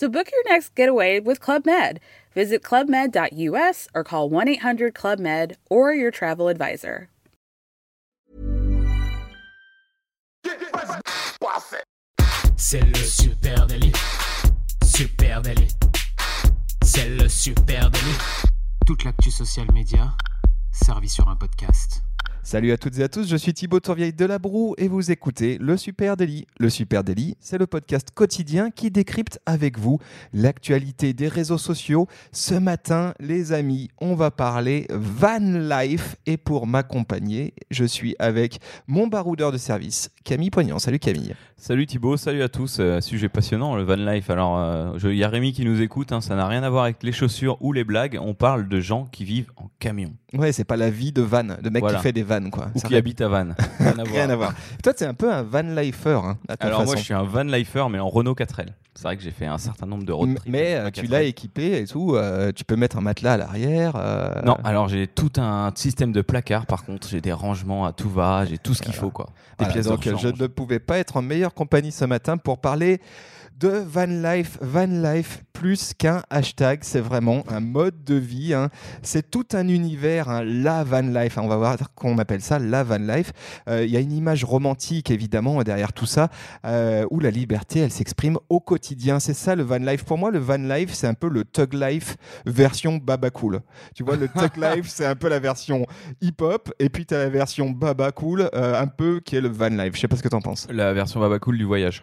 So book your next getaway with Club Med. Visit clubmed.us or call 1 800 Club Med or your travel advisor. C'est le super délit. Super délit. C'est le super délit. Toute l'actu social média servie sur un podcast. Salut à toutes et à tous, je suis Thibaut Tourvieille de la Broue et vous écoutez Le Super Daily. Le Super Daily, c'est le podcast quotidien qui décrypte avec vous l'actualité des réseaux sociaux. Ce matin, les amis, on va parler van life et pour m'accompagner, je suis avec mon baroudeur de service, Camille Poignant. Salut Camille. Salut Thibaut, salut à tous. Euh, sujet passionnant, le van life. Alors, euh, il y a Rémi qui nous écoute, hein, ça n'a rien à voir avec les chaussures ou les blagues. On parle de gens qui vivent en camion. Ouais, c'est pas la vie de van, de mec Voilà. qui fait des vannes quoi. Ou Ça qui n'a habitent à Vannes. Rien à Rien à voir. Toi, t'es un peu un van lifer. Hein, Alors moi, je suis un van lifer, mais en Renault 4L. C'est vrai que j'ai fait un certain nombre de road trips Mais euh, tu 4L. l'as équipé et tout. euh, tu peux mettre un matelas à l'arrière. euh, Non, alors j'ai tout un système de placards. Par contre, j'ai des rangements à tout va, j'ai tout ce qu'il faut, quoi. Des Voilà, pièces de donc je ne pouvais pas être en meilleure compagnie ce matin pour parler de van life. Van life plus qu'un hashtag, c'est vraiment un mode de vie. hein. C'est tout un univers, hein, la van life. On va voir qu'on appelle ça la van life. Euh, Il y a une image romantique évidemment derrière tout ça, euh, où la liberté, elle s'exprime au quotidien. C'est ça le van life. Pour moi, le van life, c'est un peu le thug life version baba cool. Tu vois, le thug life, c'est un peu la version hip-hop, et puis tu as la version baba cool, euh, un peu qui est le van life. Je sais pas ce que tu en penses. La version baba cool du voyage.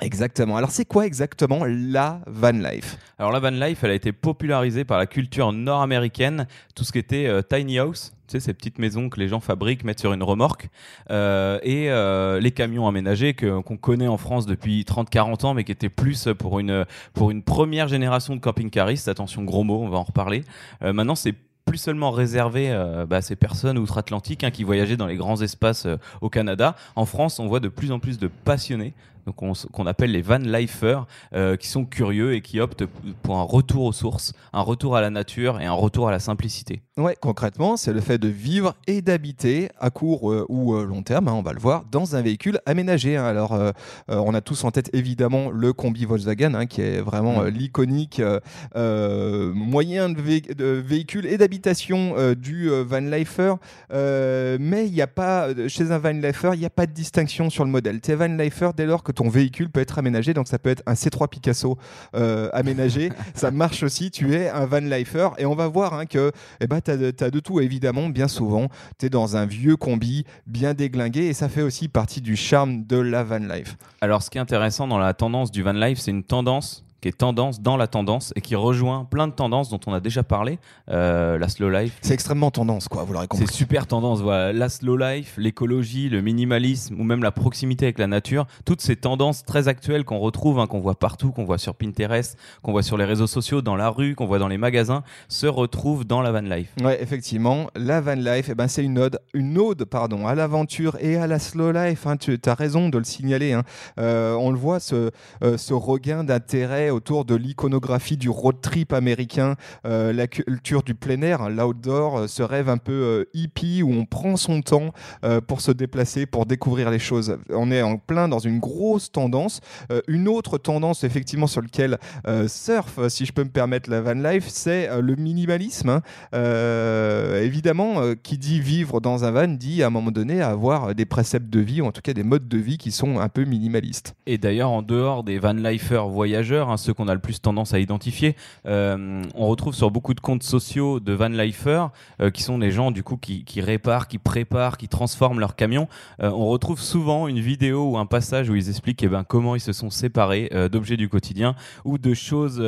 Exactement. Alors, c'est quoi exactement la van life? Alors la van life, elle a été popularisée par la culture nord-américaine, tout ce qui était euh, tiny house, tu sais, ces petites maisons que les gens fabriquent, mettent sur une remorque, euh, et euh, les camions aménagés que- qu'on connaît en France depuis 30-40 ans, mais qui étaient plus pour une, pour une première génération de camping-caristes. Attention, gros mot, on va en reparler. Maintenant, c'est plus seulement réservé bah, à ces personnes outre-Atlantique hein, qui voyageaient dans les grands espaces au Canada. En France, on voit de plus en plus de passionnés, donc qu'on appelle les van lifers, euh, qui sont curieux et qui optent pour un retour aux sources, un retour à la nature et un retour à la simplicité. Ouais, concrètement, c'est le fait de vivre et d'habiter à court euh, ou euh, long terme, hein, on va le voir, dans un véhicule aménagé. hein. Alors, on a tous en tête évidemment le combi Volkswagen, hein, qui est vraiment l'iconique moyen de, vé- de véhicule et d'habitation du van lifer. Mais il n'y a pas, chez un van lifer, il n'y a pas de distinction sur le modèle. Tu es van lifer dès lors que ton véhicule peut être aménagé, donc ça peut être un C3 Picasso euh, aménagé, ça marche aussi, tu es un van lifer. Et on va voir hein, que eh ben, tu as, de tout, évidemment, bien souvent. Tu es dans un vieux combi bien déglingué et ça fait aussi partie du charme de la van life. Alors ce qui est intéressant dans la tendance du van life, c'est une tendance qui est tendance dans la tendance et qui rejoint plein de tendances dont on a déjà parlé. Euh, la slow life, C'est extrêmement tendance, quoi, vous l'aurez compris. C'est super tendance, voilà. La slow life, l'écologie, le minimalisme ou même la proximité avec la nature, toutes ces tendances très actuelles qu'on retrouve, hein, qu'on voit partout, qu'on voit sur Pinterest, qu'on voit sur les réseaux sociaux, dans la rue, qu'on voit dans les magasins, se retrouvent dans la van life. Ouais, effectivement, la van life, eh ben, c'est une ode, une ode pardon, à l'aventure et à la slow life. hein. Tu as raison de le signaler. hein. Euh, on le voit, ce, euh, ce regain d'intérêt autour de l'iconographie du road trip américain, euh, la culture du plein air, hein, l'outdoor, euh, ce rêve un peu euh, hippie où on prend son temps pour se déplacer, pour découvrir les choses. On est en plein dans une grosse tendance. Une autre tendance, effectivement, sur laquelle surf, si je peux me permettre, la van life, c'est le minimalisme. hein. Évidemment, qui dit vivre dans un van dit à un moment donné avoir des préceptes de vie, ou en tout cas des modes de vie qui sont un peu minimalistes. Et d'ailleurs, en dehors des van lifers voyageurs, hein, ceux qu'on a le plus tendance à identifier, euh, on retrouve sur beaucoup de comptes sociaux de van lifers, euh, qui sont des gens du coup qui, réparent, qui préparent, qui transforment leur camion. Euh, on retrouve souvent une vidéo ou un passage où ils expliquent eh ben, comment ils se sont séparés euh, d'objets du quotidien ou de choses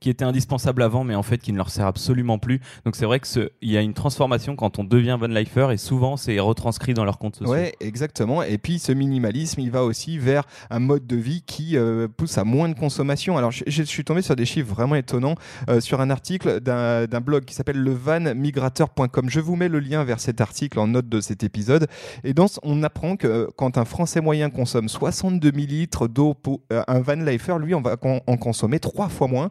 qui étaient indispensables avant, mais en fait qui ne leur servent absolument plus. Donc c'est vrai que ce- il y a une transformation quand on devient van lifer et souvent c'est retranscrit dans leurs comptes sociaux. Ouais, exactement. Et puis ce minimalisme, il va aussi vers un mode de vie qui pousse à moins de consommation. Alors, je, suis tombé sur des chiffres vraiment étonnants euh, sur un article d'un blog qui s'appelle levanmigrateur.com. Je vous mets le lien vers cet article en note de cet épisode. Et dans, on apprend que euh, quand un Français moyen consomme 62 millilitres d'eau euh, un van lifer, lui, on va en consommer trois fois moins.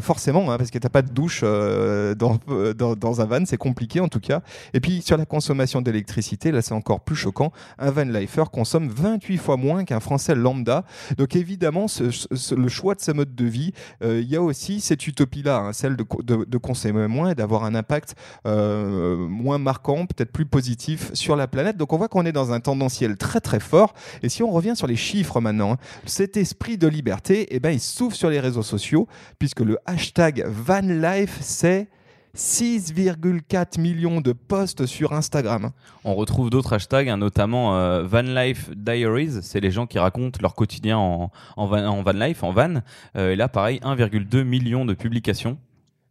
Forcément, hein, parce que t'as pas de douche dans, un van, c'est compliqué en tout cas. Et puis sur la consommation d'électricité, là c'est encore plus choquant. Un van lifer consomme 28 fois moins qu'un Français lambda. Donc évidemment, le choix de ce mode de vie, euh, il y a aussi cette utopie-là, hein, celle de, de- de consommer moins et d'avoir un impact euh, moins marquant, peut-être plus positif sur la planète. Donc on voit qu'on est dans un tendanciel très très fort. Et si on revient sur les chiffres maintenant, hein, cet esprit de liberté, eh ben, il s'ouvre sur les réseaux sociaux, puisque le hashtag VanLife, c'est 6,4 millions de posts sur Instagram. On retrouve d'autres hashtags, hein, notamment euh, Van Life Diaries, c'est les gens qui racontent leur quotidien en, en, van, en van life, en van. Euh, et là, pareil, 1,2 million de publications.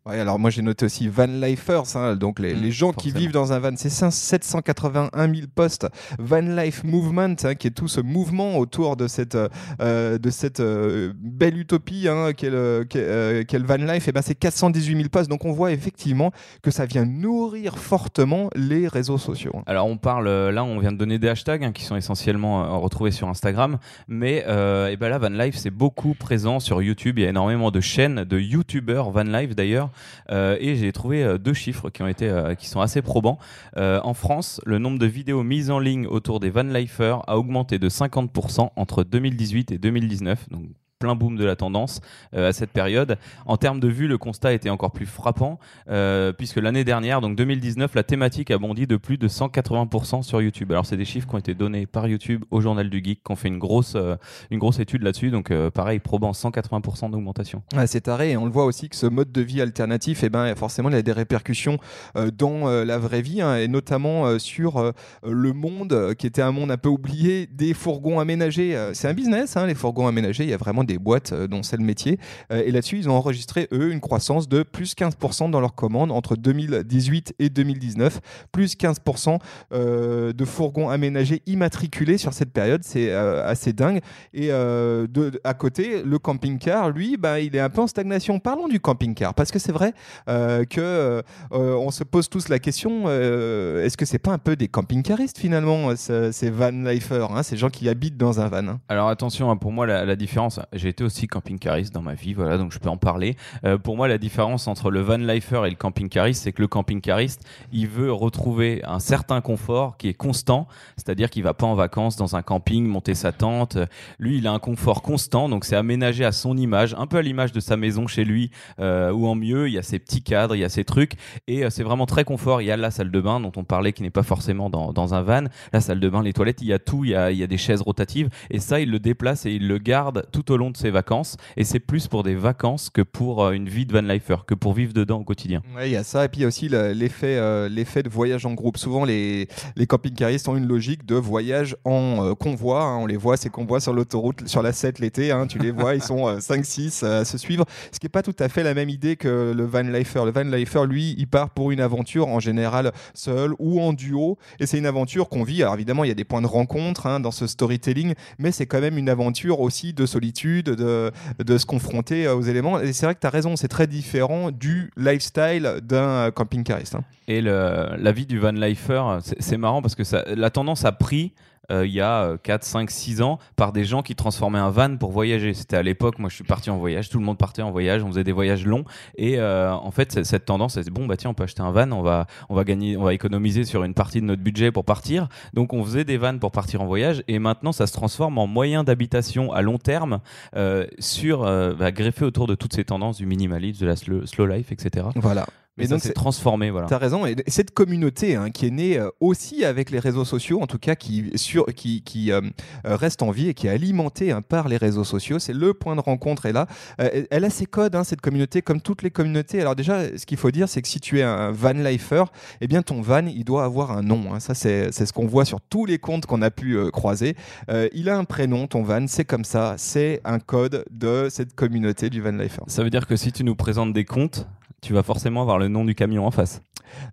Ouais, alors moi j'ai noté aussi Van Lifers, hein, donc les, Mm, les gens qui vivent dans un van, c'est 5 781 000 posts. Van Life Movement, hein, qui est tout ce mouvement autour de cette, euh, de cette euh, belle utopie hein, qu'est le, qu'est, euh, le Van Life, et ben c'est 418 000 posts. Donc on voit effectivement que ça vient nourrir fortement les réseaux sociaux. Alors on parle, là on vient de donner des hashtags qui sont essentiellement retrouvés sur Instagram, mais et ben là Van Life c'est beaucoup présent sur YouTube, il y a énormément de chaînes de YouTubers Van Life d'ailleurs, euh, et j'ai trouvé euh, deux chiffres euh, qui sont assez probants. En France, le nombre de vidéos mises en ligne autour des Van Lifers a augmenté de 50% entre 2018 et 2019, donc plein boom de la tendance euh, à cette période. En termes de vues, le constat était encore plus frappant, euh, puisque l'année dernière, donc 2019, la thématique a bondi de plus de 180% sur YouTube. Alors c'est des chiffres qui ont été donnés par YouTube au Journal du Geek, qui ont fait une grosse, euh, une grosse étude là-dessus, donc pareil, probant 180% d'augmentation. Ouais, c'est taré et on le voit aussi que ce mode de vie alternatif, eh ben, forcément, il a des répercussions dans la vraie vie hein, et notamment sur le monde qui était un monde un peu oublié des fourgons aménagés. C'est un business, hein, les fourgons aménagés. Il y a vraiment des boîtes euh, dont c'est le métier. Euh, et là-dessus, ils ont enregistré, eux, une croissance de plus 15% dans leurs commandes entre 2018 et 2019. Plus 15% euh, de fourgons aménagés immatriculés sur cette période. C'est assez dingue. Et de, à côté, le camping-car, lui, bah, il est un peu en stagnation. Parlons du camping-car, parce que c'est vrai euh, que se pose tous la question est-ce que c'est pas un peu des camping-caristes finalement, ce- ces van lifers, hein, ces gens qui habitent dans un van hein? Alors attention, hein, pour moi la, la différence, j'ai été aussi camping-cariste dans ma vie, voilà, donc je peux en parler. Euh, pour moi, la différence entre le van lifer et le camping-cariste, c'est que le camping-cariste, il veut retrouver un certain confort qui est constant, c'est-à-dire qu'il va pas en vacances dans un camping, monter sa tente. Lui, il a un confort constant, donc c'est aménagé à son image, un peu à l'image de sa maison chez lui, euh, ou en mieux. Il y a ses petits cadres, il y a ses trucs, et euh, c'est vraiment très confort. Il y a la salle de bain dont on parlait, qui n'est pas forcément dans, dans un van. La salle de bain, les toilettes, il y a tout, il y a des chaises rotatives, et ça, il le déplace et il le garde tout au long de ses vacances. Et c'est plus pour des vacances que pour euh, une vie de van lifer, que pour vivre dedans au quotidien. Ouais, il y a ça, et puis il y a aussi le- l'effet euh, de voyage en groupe. Souvent, les, les camping-caristes ont une logique de voyage en euh, convoi. hein. On les voit, ces convois sur l'autoroute, sur la 7 l'été. hein. tu les vois, ils sont 5-6 à se suivre. Ce qui n'est pas tout à fait la même idée que le van lifer. Le van lifer, lui, il part pour une aventure en général seul ou en duo. Et c'est une aventure qu'on vit. Alors évidemment, il y a des points de rencontre hein, dans ce storytelling, mais c'est quand même une aventure aussi de solitude, de, de se confronter euh, aux éléments. Et c'est vrai que tu as raison, c'est très différent du lifestyle d'un camping-cariste. hein. Et la vie du van lifer, c'est c'est marrant parce que ça, la tendance a pris euh, il y a euh, 4, 5, 6 ans par des gens qui transformaient un van pour voyager. C'était à l'époque, moi je suis parti en voyage, tout le monde partait en voyage, on faisait des voyages longs. Et euh, en fait, cette tendance, c'est bon, bah tiens, on peut acheter un van, on va, on va gagner, on va économiser sur une partie de notre budget pour partir. Donc on faisait des vannes pour partir en voyage. Et maintenant, ça se transforme en moyen d'habitation à long terme, euh, sur, euh, bah, greffé autour de toutes ces tendances du minimalisme, de la slow, slow life, etc. Voilà. Mais Et ça donc, c'est- transformé, voilà. T'as raison. Et cette communauté hein, qui est née euh, aussi avec les réseaux sociaux, en tout cas qui, sur, qui, qui euh, euh, reste en vie et qui est alimentée hein, par les réseaux sociaux, c'est le point de rencontre. Et là, euh, elle a ses codes, hein, cette communauté, comme toutes les communautés. Alors déjà, ce qu'il faut dire, c'est que si tu es un van lifer, eh bien ton van, il doit avoir un nom. hein. Ça, c'est c'est ce qu'on voit sur tous les comptes qu'on a pu euh, croiser. Euh, il a un prénom, ton van, c'est comme ça. C'est un code de cette communauté du van lifer. Ça veut dire que si tu nous présentes des comptes, tu vas forcément avoir le nom du camion en face.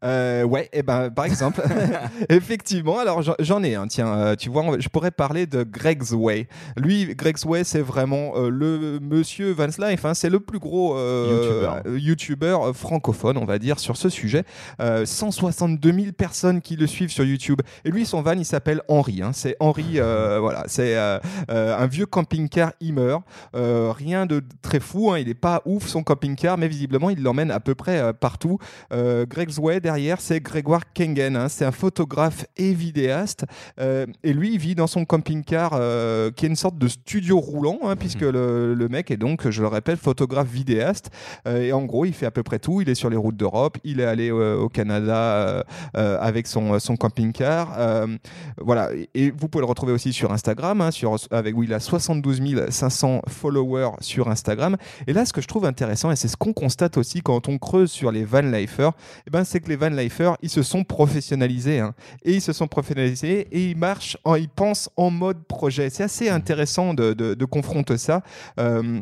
Euh, ouais, et ben par exemple, effectivement. Alors j'en- ai un. Tiens, euh, tu vois, je pourrais parler de Greg's Way. Lui, Greg's Way, c'est vraiment euh, le Monsieur Vance Life. hein, c'est le plus gros euh, Youtubeur. francophone, on va dire, sur ce sujet. Euh, 162 000 personnes qui le suivent sur YouTube. Et lui, son van, il s'appelle Henri. hein. C'est Henri. voilà, c'est un vieux camping-car Immer. Euh, rien de très fou. hein, il est pas ouf son camping-car, mais visiblement, il l'emmène à peu près partout. Greg's Way derrière, c'est Grégoire Kengen. hein. C'est un photographe et vidéaste. Euh, et lui, il vit dans son camping-car euh, qui est une sorte de studio roulant, hein, puisque le, le mec est donc, je le répète, photographe vidéaste. Euh, et en gros, il fait à peu près tout. Il est sur les routes d'Europe. Il est allé au Canada avec son, son camping-car. Voilà. Et, et vous pouvez le retrouver aussi sur Instagram, hein, sur, avec, où il a 72 500 followers sur Instagram. Et là, ce que je trouve intéressant, et c'est ce qu'on constate aussi quand on creuse sur les van lifers, eh ben, c'est que les van lifers, ils se sont professionnalisés. hein. Et ils se sont professionnalisés et ils marchent, en, ils pensent en mode projet. C'est assez intéressant de confronter ça. Euh,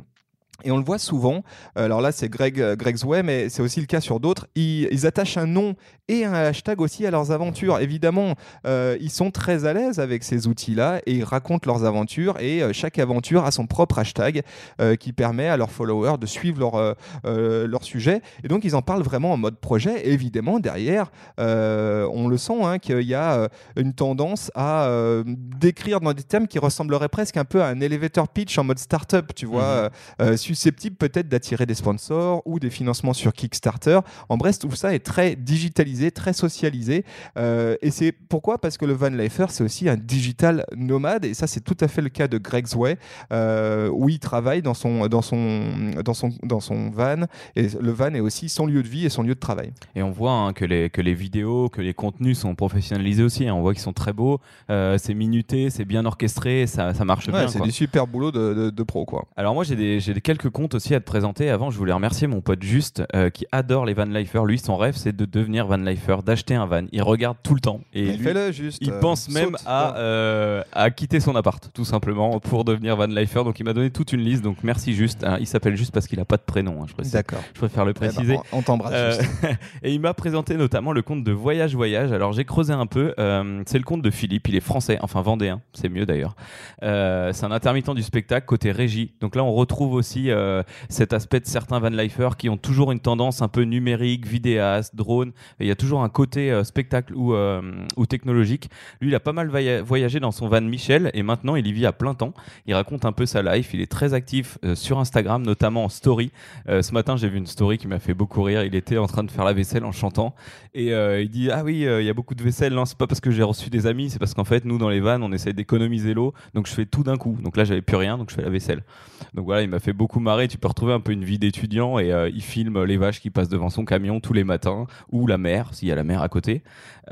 et on le voit souvent. Alors là, c'est Greg, euh, Greg's Way, mais c'est aussi le cas sur d'autres. Ils, ils attachent un nom et un hashtag aussi à leurs aventures. Évidemment, euh, ils sont très à l'aise avec ces outils-là et ils racontent leurs aventures. Et euh, chaque aventure a son propre hashtag euh, qui permet à leurs followers de suivre leur, euh, euh, leur sujet. Et donc, ils en parlent vraiment en mode projet. Et évidemment, derrière, euh, on le sent hein, qu'il y a euh, une tendance à euh, décrire dans des termes qui ressembleraient presque un peu à un elevator pitch en mode startup, tu vois, euh, euh, susceptible peut-être d'attirer des sponsors ou des financements sur Kickstarter. En bref, tout ça est très digitalisé, très socialisé. Euh, et c'est pourquoi? Parce que le van lifer, c'est aussi un digital nomade. Et ça, c'est tout à fait le cas de Greg's Way, euh, où il travaille dans son, dans, son, dans, son, dans son van. Et le van est aussi son lieu de vie et son lieu de travail. Et on voit hein, que, les, que les vidéos, que les contenus sont professionnalisés aussi. hein. On voit qu'ils sont très beaux, euh, c'est minuté, c'est bien orchestré, ça, ça marche Ouais, bien. c'est du super boulot de, de, de pro, quoi. Alors moi j'ai des, j'ai des quelques comptes aussi à te présenter. Avant je voulais remercier mon pote Juste euh, qui adore les van lifers. Lui son rêve c'est de devenir van lifer, d'acheter un van. Il regarde tout le temps et lui, fais-le juste. il euh, pense même saute à, euh, à quitter son appart tout simplement pour devenir van lifer. Donc il m'a donné toute une liste. Donc merci Juste. Hein, il s'appelle Juste parce qu'il a pas de prénom. hein, je. D'accord. je préfère le Eh ben, préciser. on t'embrasse. Euh, et il m'a présenté notamment le compte de Voyage Voyage. Alors j'ai creusé un peu. euh, c'est le compte de Philippe. Il est français, enfin vendéen. C'est mieux d'ailleurs. Euh, c'est un intermittent du spectacle côté régie. Donc là, on retrouve aussi euh, cet aspect de certains van lifers qui ont toujours une tendance un peu numérique, vidéaste, drone. Il y a toujours un côté euh, spectacle ou, euh, ou technologique. Lui, il a pas mal voya- voyagé dans son van Michel et maintenant il y vit à plein temps. Il raconte un peu sa life. Il est très actif sur Instagram, notamment en story. Ce matin, j'ai vu une story qui m'a fait beaucoup rire. Il était en train de faire la vaisselle en chantant et il dit Ah oui, il y a beaucoup de vaisselle. Non, c'est pas parce que j'ai reçu des amis, c'est parce qu'en fait, nous, dans les vannes, on essaye d'économiser l'eau. Donc, je fais tout d'un coup. Donc là, j'avais plus rien, donc je fais la vaisselle. Donc voilà, il m'a fait beaucoup marrer. Tu peux retrouver un peu une vie d'étudiant et euh, il filme les vaches qui passent devant son camion tous les matins ou la mer, s'il y a la mer à côté.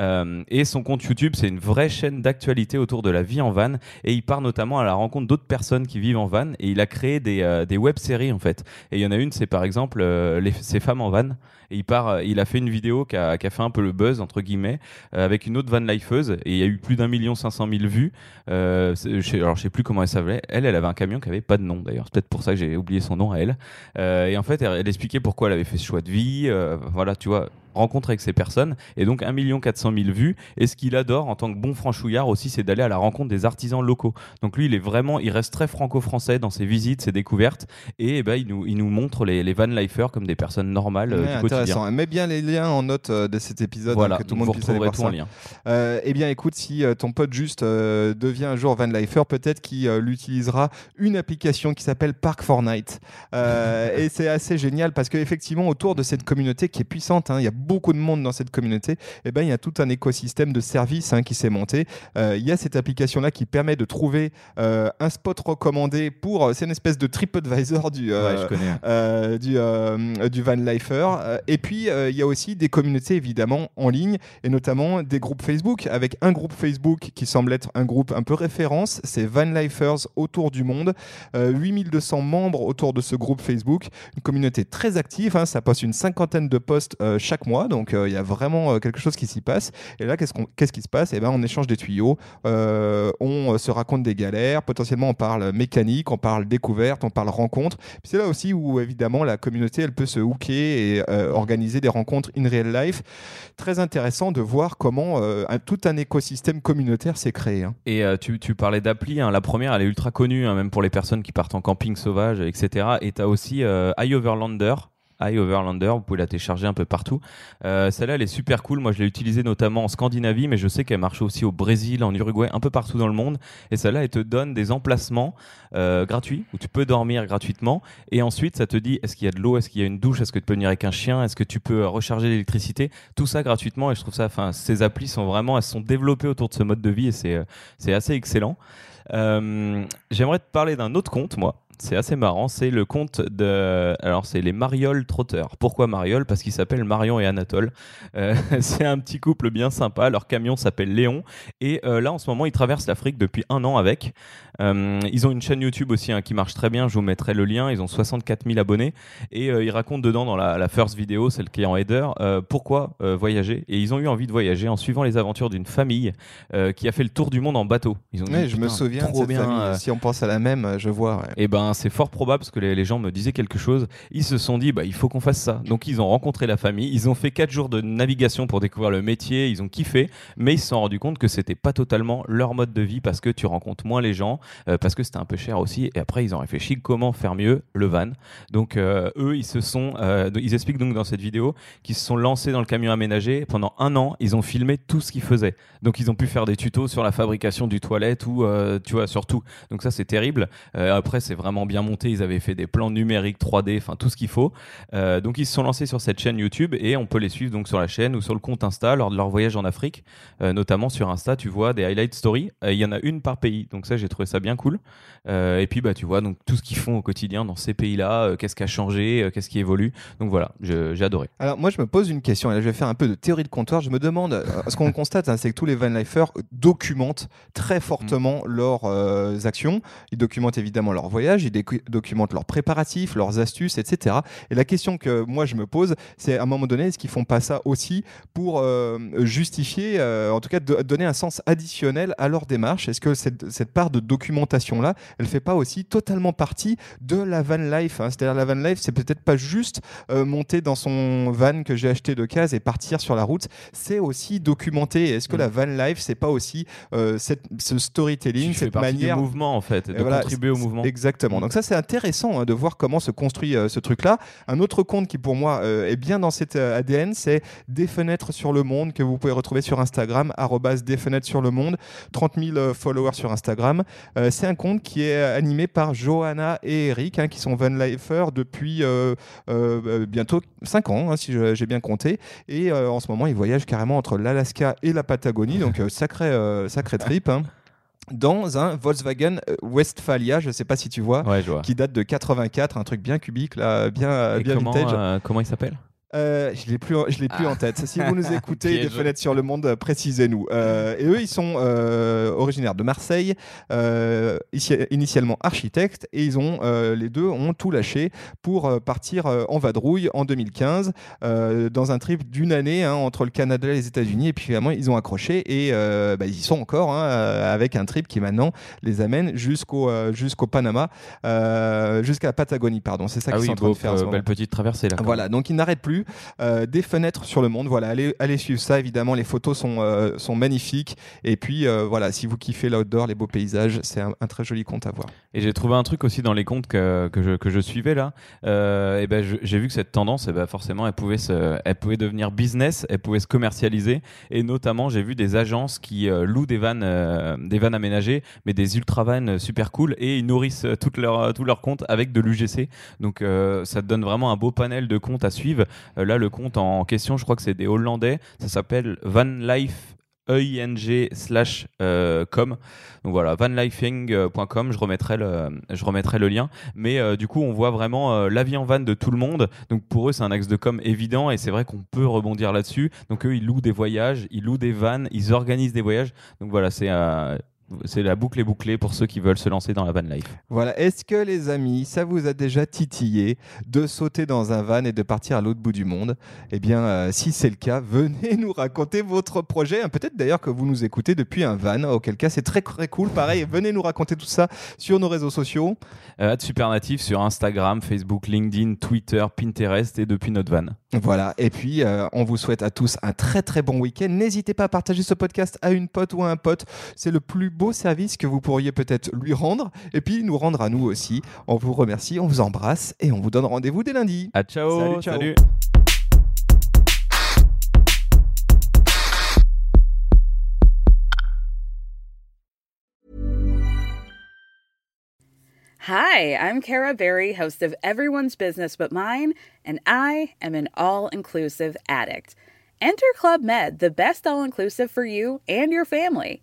Euh, et son compte YouTube, c'est une vraie chaîne d'actualité autour de la vie en van. Et il part notamment à la rencontre d'autres personnes qui vivent en van. Et il a créé des, euh, des web-séries, en fait. Et il y en a une, c'est par exemple les, ces femmes en van. Et il part, il a fait une vidéo qui a, fait un peu le buzz entre guillemets avec une autre van lifeuse et il y a eu plus d'un million cinq cent mille vues. Alors je sais plus comment elle s'appelait. Elle, elle avait un camion qui avait pas de nom d'ailleurs. C'est peut-être pour ça que j'ai oublié son nom à elle. Euh, et en fait, elle, expliquait pourquoi elle avait fait ce choix de vie. euh, voilà, tu vois, rencontre avec ces personnes. Et donc 1 400 000 vues. Et ce qu'il adore en tant que bon franchouillard aussi, c'est d'aller à la rencontre des artisans locaux. Donc lui, il est vraiment, il reste très franco-français dans ses visites, ses découvertes. Et eh ben, il, nous, il nous montre les, les van lifers comme des personnes normales euh, Ouais, du quotidien. intéressant. Mets bien les liens en note euh, de cet épisode Voilà, hein, que tout le monde puisse aller voir tout ça. en lien. Euh, eh bien, écoute, si euh, ton pote juste euh, devient un jour van lifer, peut-être qu'il euh, utilisera une application qui s'appelle Park Fortnite. Et c'est assez génial parce qu'effectivement, autour de cette communauté qui est puissante, hein, il y a beaucoup de monde dans cette communauté, eh ben, il y a tout un écosystème de services hein, qui s'est monté. Euh, Il y a cette application-là qui permet de trouver euh, un spot recommandé pour. C'est une espèce de TripAdvisor du. euh, Ouais, euh, du, euh, du van lifer. Euh, et puis, euh, il y a aussi des communautés, évidemment, en ligne, et notamment des groupes Facebook, avec un groupe Facebook qui semble être un groupe un peu référence, c'est Van Lifers autour du monde. Euh, 8200 membres autour de ce groupe Facebook, une communauté très active, hein, ça poste une cinquantaine de posts euh, chaque mois. Donc euh, il y a vraiment euh, quelque chose qui s'y passe. Et là, qu'est-ce, qui se passe? Eh ben, on échange des tuyaux, euh, on se raconte des galères, potentiellement on parle mécanique, on parle découverte, on parle rencontre. C'est là aussi où évidemment la communauté, elle peut se hooker et organiser des rencontres in real life. Très intéressant de voir comment tout un écosystème communautaire s'est créé. hein. Et tu, tu parlais d'appli, hein. la première elle est ultra connue, hein, même pour les personnes qui partent en camping sauvage, etc. Et tu as aussi euh, iOverlander. iOverlander, vous pouvez la télécharger un peu partout. Euh, Celle-là, elle est super cool. Moi, je l'ai utilisée notamment en Scandinavie, mais je sais qu'elle marche aussi au Brésil, en Uruguay, un peu partout dans le monde. Et celle-là, elle te donne des emplacements euh, gratuits où tu peux dormir gratuitement. Et ensuite, ça te dit est-ce qu'il y a de l'eau, est-ce qu'il y a une douche, est-ce que tu peux venir avec un chien, est-ce que tu peux euh, recharger l'électricité? Tout ça gratuitement. Et je trouve ça, enfin, ces applis sont vraiment, elles sont développées autour de ce mode de vie et c'est euh, assez excellent. Euh, J'aimerais te parler d'un autre compte, moi. C'est assez marrant. C'est le compte de. Alors, c'est les Mariol Trotteurs. Pourquoi Mariol? Parce qu'ils s'appellent Marion et Anatole. Euh, c'est un petit couple bien sympa. Leur camion s'appelle Léon. Et euh, là, en ce moment, ils traversent l'Afrique depuis un an avec. Euh, ils ont une chaîne YouTube aussi hein, qui marche très bien. Je vous mettrai le lien. Ils ont 64 000 abonnés. Et ils racontent dedans, dans la, la first vidéo, celle qui est en header, pourquoi voyager. Et ils ont eu envie de voyager en suivant les aventures d'une famille qui a fait le tour du monde en bateau. Ils ont dit, Ouais, je me souviens de trop cette bien. famille. Si on pense à la même, je vois. ouais. et ben c'est fort probable parce que les, gens me disaient quelque chose. Ils se sont dit bah il faut qu'on fasse ça. Donc ils ont rencontré la famille. Ils ont fait quatre jours de navigation pour découvrir le métier. Ils ont kiffé, mais ils se sont rendus compte que c'était pas totalement leur mode de vie parce que tu rencontres moins les gens, euh, parce que c'était un peu cher aussi. Et après ils ont réfléchi comment faire mieux le van. Donc euh, eux ils se sont, euh, ils expliquent donc dans cette vidéo qu'ils se sont lancés dans le camion aménagé pendant un an. Ils ont filmé tout ce qu'ils faisaient. Donc ils ont pu faire des tutos sur la fabrication du toilette ou euh, tu vois sur tout. Donc ça c'est terrible. Après, c'est vraiment bien monté. Ils avaient fait des plans numériques 3D, enfin tout ce qu'il faut. Euh, donc ils se sont lancés sur cette chaîne YouTube et on peut les suivre donc sur la chaîne ou sur le compte Insta lors de leur voyage en Afrique. Euh, notamment sur Insta, tu vois des highlight stories. Euh, Il y en a une par pays. Donc ça, j'ai trouvé ça bien cool. Et puis bah tu vois donc tout ce qu'ils font au quotidien dans ces pays-là, qu'est-ce qui a changé, qu'est-ce qui évolue. Donc voilà, j'ai adoré. Alors moi je me pose une question, et là je vais faire un peu de théorie de comptoir, je me demande, ce qu'on constate c'est que tous les vanlifers documentent très fortement leurs euh, actions, ils documentent évidemment leurs ils documentent leurs préparatifs, leurs astuces, etc. Et la question que moi je me pose, c'est à un moment donné, est-ce qu'ils font pas ça aussi pour euh, justifier, euh, en tout cas de- donner un sens additionnel à leur démarche? Est-ce que cette, cette part de documentation-là, elle fait pas aussi totalement partie de la van life hein? C'est-à-dire la van life, c'est peut-être pas juste euh, monter dans son van que j'ai acheté de case et partir sur la route, c'est aussi documenter. Est-ce que Mm. la van life, c'est pas aussi cette, ce storytelling, cette manière du mouvement en fait, de et voilà, contribuer au mouvement. Exactement. Donc ça c'est intéressant hein, de voir comment se construit euh, ce truc-là. Un autre compte qui pour moi euh, est bien dans cet euh, ADN, c'est des fenêtres sur le monde que vous pouvez retrouver sur Instagram des fenêtres sur le monde. 30 000 euh, followers sur Instagram. C'est un compte qui est animé par Johanna et Eric, hein, qui sont van lifers depuis bientôt 5 ans, hein, si j'ai bien compté. Et en ce moment, ils voyagent carrément entre l'Alaska et la Patagonie. Donc sacré, sacré trip. Dans un Volkswagen euh, Westphalia, je ne sais pas si tu vois, Ouais, je vois. qui date de 84, un truc bien cubique, là, bien, Et bien comment, vintage. euh, comment il s'appelle? Euh, je l'ai plus, je l'ai plus en tête. Si vous nous écoutez, des fenêtres sur le monde, euh, précisez-nous. Euh, et eux, ils sont euh, originaires de Marseille, ici- initialement architectes, et ils ont, les deux ont tout lâché pour partir en vadrouille en 2015 euh, dans un trip d'une année hein, entre le Canada et les États-Unis. Et puis finalement, ils ont accroché et bah, ils y sont encore hein, avec un trip qui maintenant les amène jusqu'au jusqu'au Panama, jusqu'à la Patagonie, pardon. C'est ça Ah qu'ils oui, sont en train de faire. belle petite traversée là. Voilà, donc ils n'arrêtent plus. Euh, des fenêtres sur le monde, voilà, allez, suivre ça, évidemment, les photos sont, euh, sont magnifiques. Et puis, euh, voilà, si vous kiffez l'outdoor, les beaux paysages, c'est un, très joli compte à voir. Et j'ai trouvé un truc aussi dans les comptes que, que, je, que je suivais là. Et ben j'ai vu que cette tendance, eh ben forcément, elle pouvait, se, elle pouvait devenir business, elle pouvait se commercialiser. Et notamment, j'ai vu des agences qui louent des vannes, des vannes aménagées, mais des ultra vannes super cool. Et ils nourrissent tous leurs comptes avec de l'UGC. Donc ça donne vraiment un beau panel de comptes à suivre. Euh, là, le compte en question, je crois que c'est des Hollandais. Ça s'appelle Van Life. EING slash com donc voilà vanlifing.com je remettrai le je remettrai le lien mais euh, du coup on voit vraiment euh, la vie en van de tout le monde donc pour eux c'est un axe de com évident et c'est vrai qu'on peut rebondir là-dessus donc eux ils louent des voyages ils louent des vannes ils organisent des voyages donc voilà c'est C'est la boucle est bouclée pour ceux qui veulent se lancer dans la van life. Voilà. Est-ce que les amis, ça vous a déjà titillé de sauter dans un van et de partir à l'autre bout du monde? Eh bien, euh, si c'est le cas, venez nous raconter votre projet. Hein, Peut-être d'ailleurs que vous nous écoutez depuis un van, auquel cas c'est très très cool. Pareil, venez nous raconter tout ça sur nos réseaux sociaux. Euh, Supernatif sur Instagram, Facebook, LinkedIn, Twitter, Pinterest et depuis notre van. Voilà. Et puis, euh, on vous souhaite à tous un très très bon week-end. N'hésitez pas à partager ce podcast à une pote ou à un pote. C'est le plus beau service que vous pourriez peut-être lui rendre et puis nous rendre à nous aussi. On vous remercie, on vous embrasse et on vous donne rendez-vous dès lundi. À ciao. Salut, ciao. salut. Hi, I'm Kara Berry, host of Everyone's Business But Mine, and I am an all inclusive addict. Enter Club Med, the best all inclusive for you and your family.